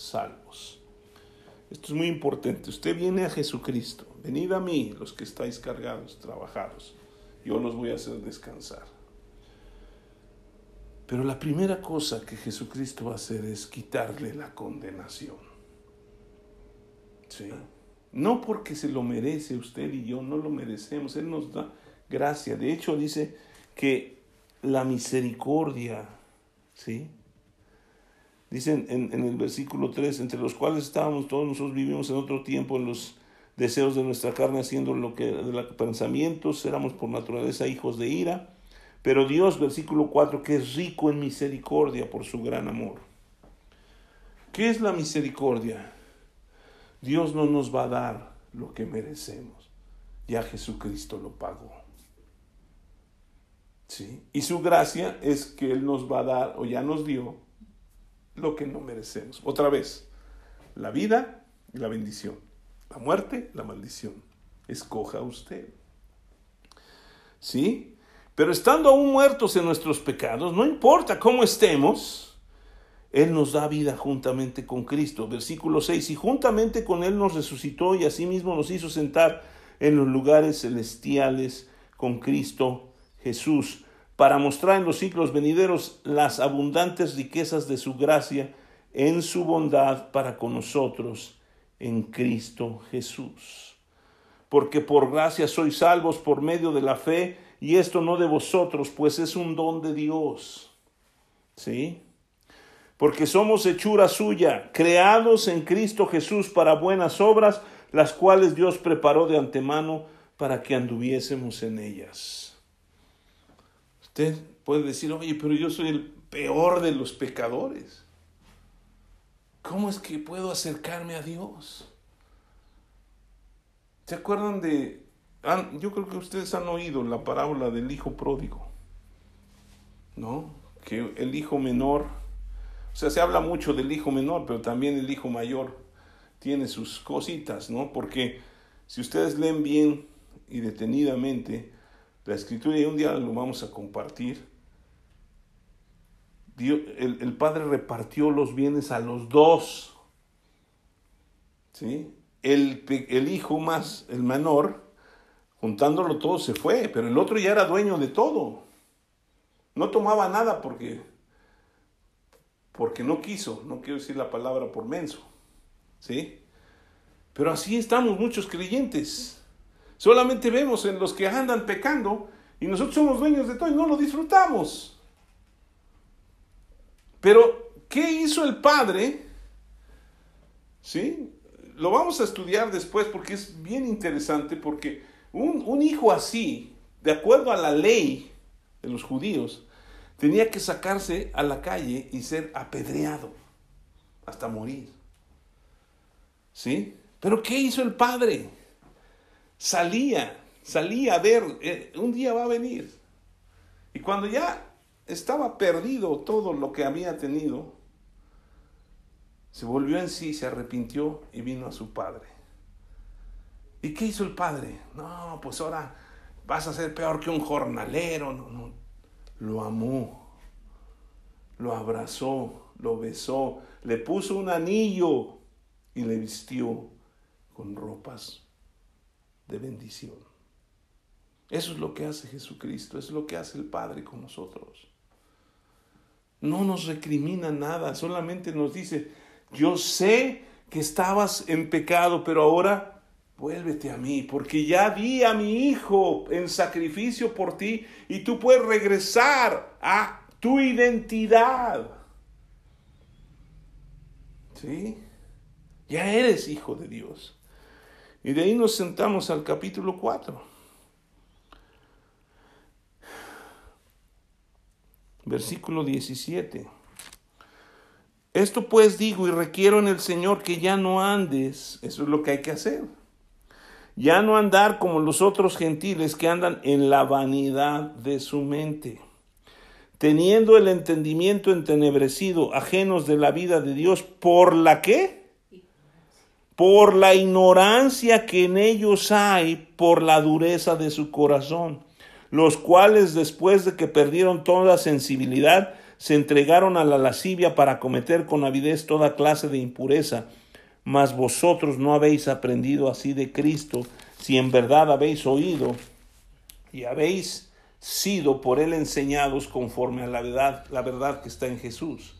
salvos. Esto es muy importante. Usted viene a Jesucristo. Venid a mí, los que estáis cargados, trabajados. Yo los voy a hacer descansar. Pero la primera cosa que Jesucristo va a hacer es quitarle la condenación. ¿Sí? No porque se lo merece usted y yo, no lo merecemos. Él nos da gracia. De hecho, dice que la misericordia, ¿sí? Dicen en, en, el versículo 3, entre los cuales estábamos todos nosotros vivimos en otro tiempo en los deseos de nuestra carne, haciendo lo que de los pensamientos, éramos por naturaleza hijos de ira pero Dios, versículo 4, que es rico en misericordia por su gran amor. ¿Qué es la misericordia? Dios no nos va a dar lo que merecemos. Ya Jesucristo lo pagó. ¿Sí? Y su gracia es que Él nos va a dar, o ya nos dio, lo que no merecemos. Otra vez, la vida y la bendición. La muerte, la maldición. Escoja usted. ¿Sí? Pero estando aún muertos en nuestros pecados, no importa cómo estemos, Él nos da vida juntamente con Cristo. Versículo 6, y juntamente con Él nos resucitó y asimismo nos hizo sentar en los lugares celestiales con Cristo Jesús, para mostrar en los siglos venideros las abundantes riquezas de su gracia en su bondad para con nosotros en Cristo Jesús. Porque por gracia sois salvos por medio de la fe, y esto no de vosotros, pues es un don de Dios. ¿Sí? Porque somos hechura suya, creados en Cristo Jesús para buenas obras, las cuales Dios preparó de antemano para que anduviésemos en ellas. Usted puede decir, oye, pero yo soy el peor de los pecadores. ¿Cómo es que puedo acercarme a Dios? ¿Se acuerdan de yo creo que ustedes han oído la parábola del hijo pródigo, ¿no? Que el hijo menor, o sea, se habla mucho del hijo menor, pero también el hijo mayor tiene sus cositas, ¿no? Porque si ustedes leen bien y detenidamente la escritura, y un día lo vamos a compartir, el, el padre repartió los bienes a los dos, ¿sí? El, el hijo más, el menor, juntándolo todo se fue, pero el otro ya era dueño de todo. No tomaba nada porque porque no quiso, no quiero decir la palabra por menso. ¿Sí? Pero así estamos muchos creyentes. Solamente vemos en los que andan pecando y nosotros somos dueños de todo y no lo disfrutamos. Pero, ¿qué hizo el Padre? ¿Sí? Lo vamos a estudiar después porque es bien interesante porque un, hijo así, de acuerdo a la ley de los judíos, tenía que sacarse a la calle y ser apedreado hasta morir. ¿Sí? Pero ¿qué hizo el padre? Salía, salía a ver, eh, un día va a venir. Y cuando ya estaba perdido todo lo que había tenido, se volvió en sí, se arrepintió y vino a su padre. ¿Y qué hizo el padre? No, pues ahora vas a ser peor que un jornalero. No, no. Lo amó, lo abrazó, lo besó, le puso un anillo y le vistió con ropas de bendición. Eso es lo que hace Jesucristo, es lo que hace el Padre con nosotros. No nos recrimina nada, solamente nos dice, yo sé que estabas en pecado, pero ahora vuélvete a mí, porque ya di a mi hijo en sacrificio por ti y tú puedes regresar a tu identidad. ¿Sí? Ya eres hijo de Dios. Y de ahí nos sentamos al capítulo 4. Versículo 17. Esto pues digo y requiero en el Señor que ya no andes, eso es lo que hay que hacer. Ya no andar como los otros gentiles que andan en la vanidad de su mente, teniendo el entendimiento entenebrecido, ajenos de la vida de Dios, por la que por la ignorancia que en ellos hay, por la dureza de su corazón, los cuales después de que perdieron toda sensibilidad, se entregaron a la lascivia para cometer con avidez toda clase de impureza. Mas vosotros no habéis aprendido así de Cristo, si en verdad habéis oído y habéis sido por él enseñados conforme a la verdad, la verdad que está en Jesús.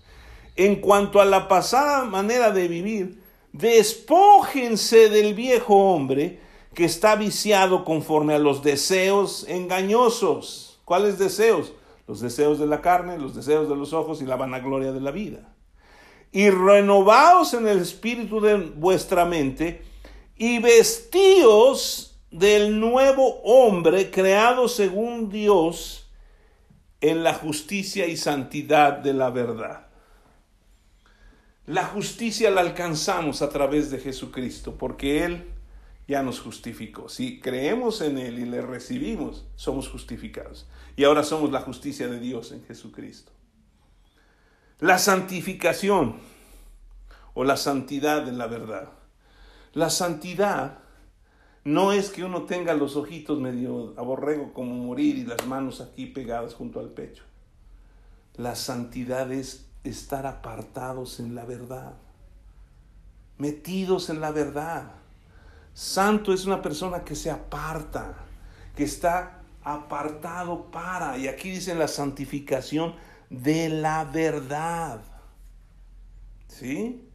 En cuanto a la pasada manera de vivir, despójense del viejo hombre que está viciado conforme a los deseos engañosos. ¿Cuáles deseos? Los deseos de la carne, los deseos de los ojos y la vanagloria de la vida. Y renovaos en el espíritu de vuestra mente y vestíos del nuevo hombre creado según Dios en la justicia y santidad de la verdad. La justicia la alcanzamos a través de Jesucristo, porque Él ya nos justificó. Si creemos en Él y le recibimos, somos justificados. Y ahora somos la justicia de Dios en Jesucristo. La santificación o la santidad en la verdad. La santidad no es que uno tenga los ojitos medio aborrego como morir y las manos aquí pegadas junto al pecho. La santidad es estar apartados en la verdad, metidos en la verdad. Santo es una persona que se aparta, que está apartado para, y aquí dice la santificación de la verdad. ¿Sí?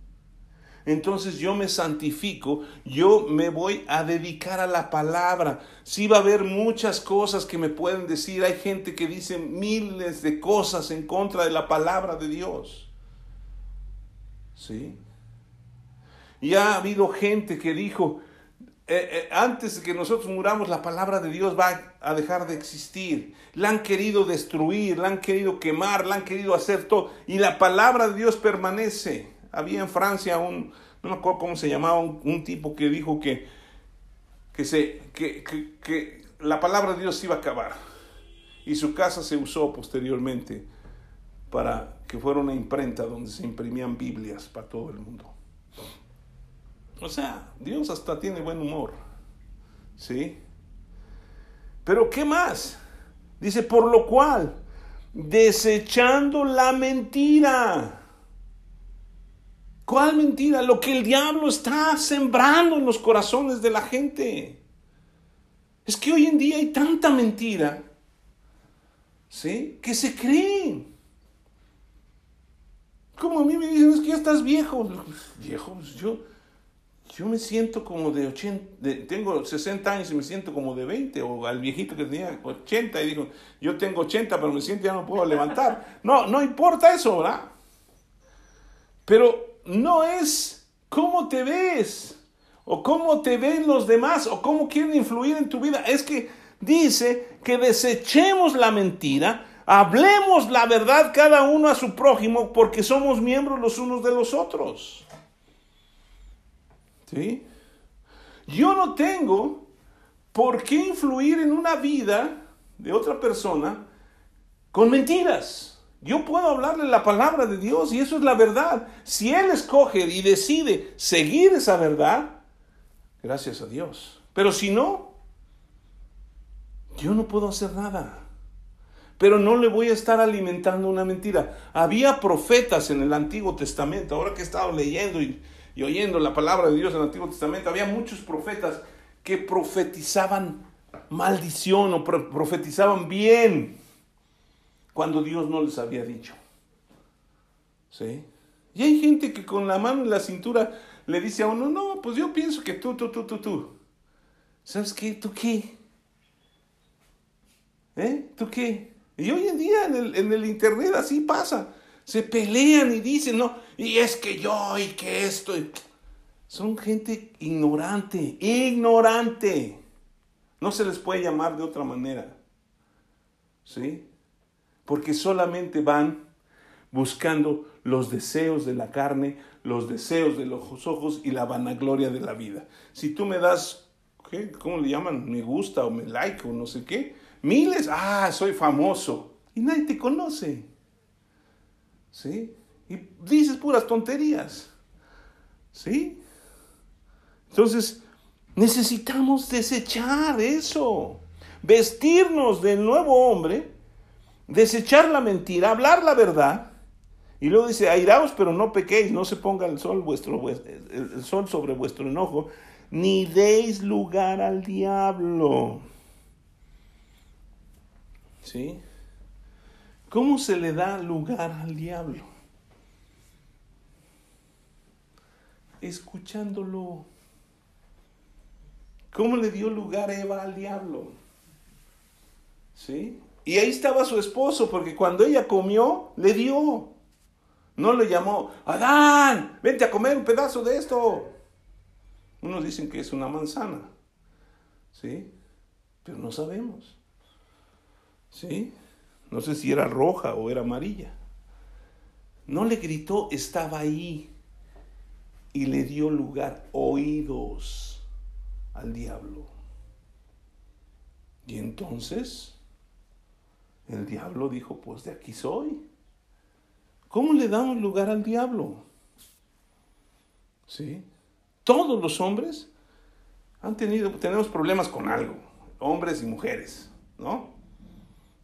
Entonces yo me santifico, yo me voy a dedicar a la palabra. Sí va a haber muchas cosas que me pueden decir, hay gente que dice miles de cosas en contra de la palabra de Dios. ¿Sí? Y ha habido gente que dijo, eh, eh, antes de que nosotros muramos, la palabra de Dios va a dejar de existir. La han querido destruir, la han querido quemar, la han querido hacer todo. Y la palabra de Dios permanece. Había en Francia un, no me acuerdo cómo se llamaba, un, tipo que dijo que, que, se, que, que, la palabra de Dios iba a acabar. Y su casa se usó posteriormente para que fuera una imprenta donde se imprimían Biblias para todo el mundo. O sea, Dios hasta tiene buen humor. ¿Sí? Pero ¿qué más? Dice, por lo cual, desechando la mentira ¿Cuál mentira? Lo que el diablo está sembrando en los corazones de la gente. Es que hoy en día hay tanta mentira, ¿sí? Que se creen. Como a mí me dicen, es que ya estás viejo. Viejo, pues yo, yo me siento como de 80, tengo 60 años y me siento como de 20, o al viejito que tenía 80 y dijo, yo tengo 80, pero me siento ya no puedo levantar. No, no importa eso, ¿verdad? Pero no es cómo te ves o cómo te ven los demás o cómo quieren influir en tu vida. Es que dice que desechemos la mentira, hablemos la verdad cada uno a su prójimo porque somos miembros los unos de los otros. ¿Sí? Yo no tengo por qué influir en una vida de otra persona con mentiras. Yo puedo hablarle la palabra de Dios y eso es la verdad. Si Él escoge y decide seguir esa verdad, gracias a Dios. Pero si no, yo no puedo hacer nada. Pero no le voy a estar alimentando una mentira. Había profetas en el Antiguo Testamento. Ahora que he estado leyendo y, oyendo la palabra de Dios en el Antiguo Testamento, había muchos profetas que profetizaban maldición o profetizaban bien cuando Dios no les había dicho. ¿Sí? Y hay gente que con la mano en la cintura le dice a uno, no, pues yo pienso que tú, tú, tú, tú, tú. ¿Sabes qué? ¿Tú qué? ¿Eh? ¿Tú qué? Y hoy en día en el, en el internet así pasa. Se pelean y dicen, no, y es que yo y que esto. Son gente ignorante, ignorante. No se les puede llamar de otra manera. ¿Sí? Porque solamente van buscando los deseos de la carne, los deseos de los ojos y la vanagloria de la vida. Si tú me das, ¿qué? ¿cómo le llaman? Me gusta o me like o no sé qué. Miles, ah, soy famoso. Y nadie te conoce. ¿Sí? Y dices puras tonterías. ¿Sí? Entonces, necesitamos desechar eso. Vestirnos del nuevo hombre, desechar la mentira, hablar la verdad y luego dice, airaos, pero no pequéis, no se ponga el sol, vuestro, el sol sobre vuestro enojo, ni deis lugar al diablo. ¿Sí? ¿Cómo se le da lugar al diablo? Escuchándolo. ¿Cómo le dio lugar Eva al diablo? ¿Sí? Y ahí estaba su esposo, porque cuando ella comió, le dio. No le llamó, Adán, vente a comer un pedazo de esto. Unos dicen que es una manzana, ¿sí? Pero no sabemos, ¿sí? No sé si era roja o era amarilla. No le gritó, estaba ahí y le dio lugar, oídos al diablo. Y entonces el diablo dijo, pues de aquí soy. ¿Cómo le damos lugar al diablo? ¿Sí? Todos los hombres han tenido, tenemos problemas con algo, hombres y mujeres, ¿no?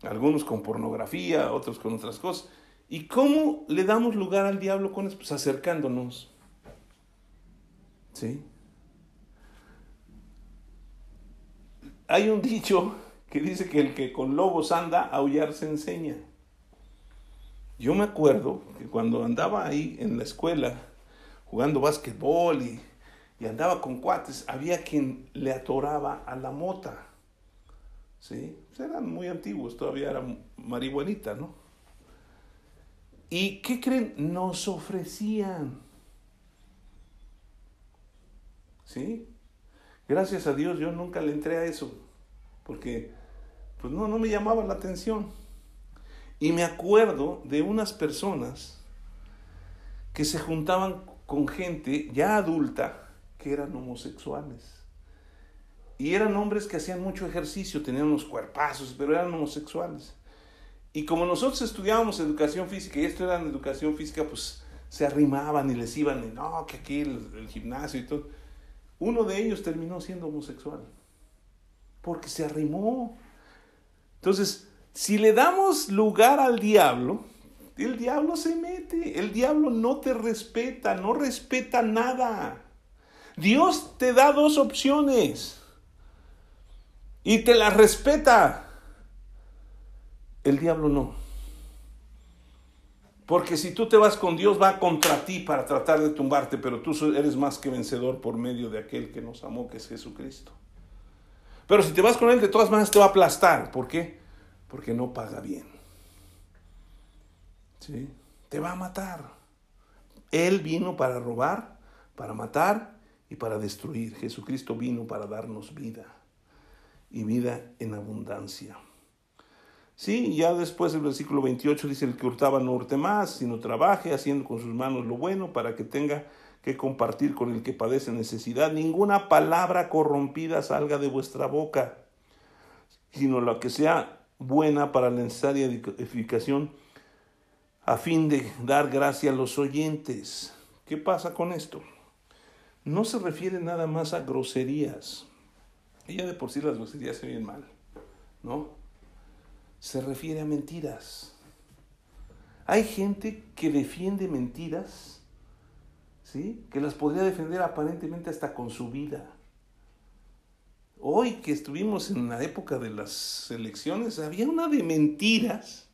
Algunos con pornografía, otros con otras cosas. ¿Y cómo le damos lugar al diablo con eso? Pues acercándonos. ¿Sí? Hay un dicho que dice que el que con lobos anda, aullar se enseña. Yo me acuerdo que cuando andaba ahí en la escuela jugando básquetbol y, andaba con cuates, había quien le atoraba a la mota. ¿Sí? Pues eran muy antiguos, todavía era marihuanita, ¿no? ¿Y qué creen? Nos ofrecían. ¿Sí? Gracias a Dios yo nunca le entré a eso, porque pues no, no me llamaba la atención. Y me acuerdo de unas personas que se juntaban con gente ya adulta que eran homosexuales. Y eran hombres que hacían mucho ejercicio, tenían unos cuerpazos, pero eran homosexuales. Y como nosotros estudiábamos educación física y esto era en educación física, pues se arrimaban y les iban, y no, que aquí el, el gimnasio y todo. Uno de ellos terminó siendo homosexual, porque se arrimó. Entonces, si le damos lugar al diablo, el diablo se mete. El diablo no te respeta, no respeta nada. Dios te da dos opciones y te las respeta. El diablo no. Porque si tú te vas con Dios, va contra ti para tratar de tumbarte, pero tú eres más que vencedor por medio de aquel que nos amó, que es Jesucristo. Pero si te vas con Él, de todas maneras te va a aplastar. ¿Por qué? porque no paga bien. ¿Sí? Te va a matar. Él vino para robar, para matar y para destruir. Jesucristo vino para darnos vida y vida en abundancia. Sí, ya después el versículo 28 dice, el que hurtaba no hurte más, sino trabaje haciendo con sus manos lo bueno para que tenga que compartir con el que padece necesidad. Ninguna palabra corrompida salga de vuestra boca, sino la que sea buena para la necesaria edificación a fin de dar gracia a los oyentes. ¿Qué pasa con esto? No se refiere nada más a groserías. Ella de por sí las groserías se ven mal, ¿no? Se refiere a mentiras. Hay gente que defiende mentiras, ¿sí? Que las podría defender aparentemente hasta con su vida. Hoy que estuvimos en la época de las elecciones, había una de mentiras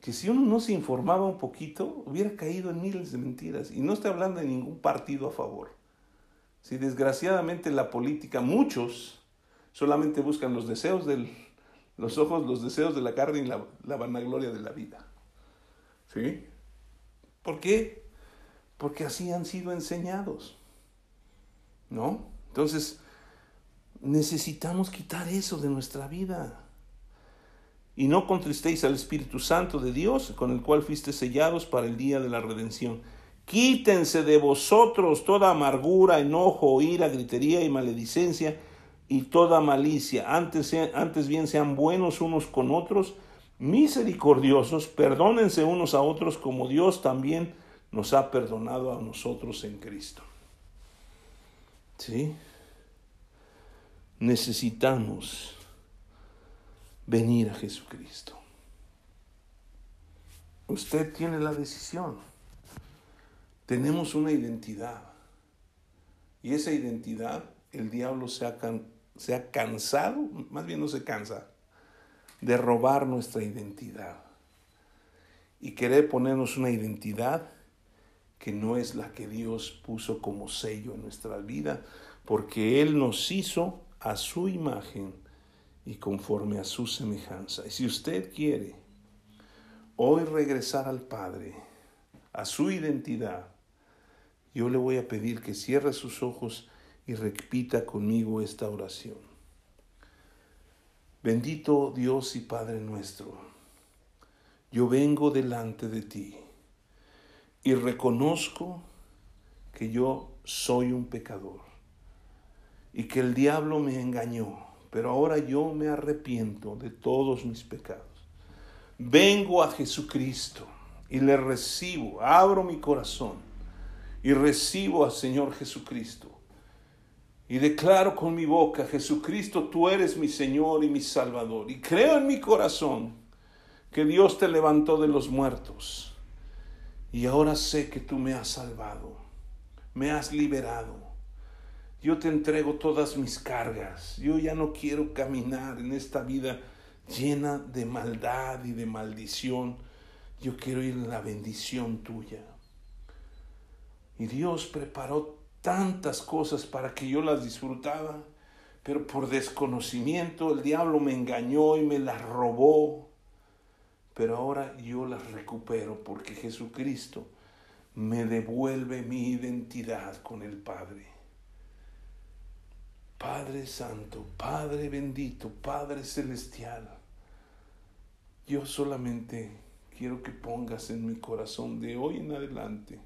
que si uno no se informaba un poquito, hubiera caído en miles de mentiras. Y no estoy hablando de ningún partido a favor. Si desgraciadamente la política, muchos solamente buscan los deseos de los ojos, los deseos de la carne y la, la vanagloria de la vida. ¿Sí? ¿Por qué? Porque así han sido enseñados. ¿No? Entonces, necesitamos quitar eso de nuestra vida. Y no contristéis al Espíritu Santo de Dios, con el cual fuiste sellados para el día de la redención. Quítense de vosotros toda amargura, enojo, ira, gritería y maledicencia y toda malicia. Antes, antes bien sean buenos unos con otros, misericordiosos, perdónense unos a otros como Dios también nos ha perdonado a nosotros en Cristo. ¿Sí? Necesitamos venir a Jesucristo. Usted tiene la decisión tenemos una identidad. Y esa identidad, el diablo se ha, se ha cansado, más bien no se cansa, de robar nuestra identidad. Y querer ponernos una identidad que no es la que Dios puso como sello en nuestra vida, porque Él nos hizo a su imagen y conforme a su semejanza. Y si usted quiere hoy regresar al Padre, a su identidad, yo le voy a pedir que cierre sus ojos y repita conmigo esta oración. Bendito Dios y Padre nuestro, yo vengo delante de ti y reconozco que yo soy un pecador y que el diablo me engañó, pero ahora yo me arrepiento de todos mis pecados. Vengo a Jesucristo y le recibo, abro mi corazón y recibo al Señor Jesucristo. Y declaro con mi boca, Jesucristo, tú eres mi Señor y mi Salvador. Y creo en mi corazón que Dios te levantó de los muertos. Y ahora sé que tú me has salvado, me has liberado. Yo te entrego todas mis cargas. Yo ya no quiero caminar en esta vida llena de maldad y de maldición. Yo quiero ir en la bendición tuya. Y Dios preparó tantas cosas para que yo las disfrutaba, pero por desconocimiento el diablo me engañó y me las robó. Pero ahora yo las recupero porque Jesucristo me devuelve mi identidad con el Padre. Padre Santo, Padre bendito, Padre Celestial, yo solamente quiero que pongas en mi corazón de hoy en adelante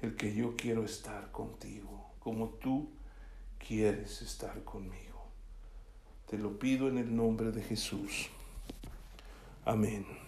el que yo quiero estar contigo, como tú quieres estar conmigo. Te lo pido en el nombre de Jesús. Amén.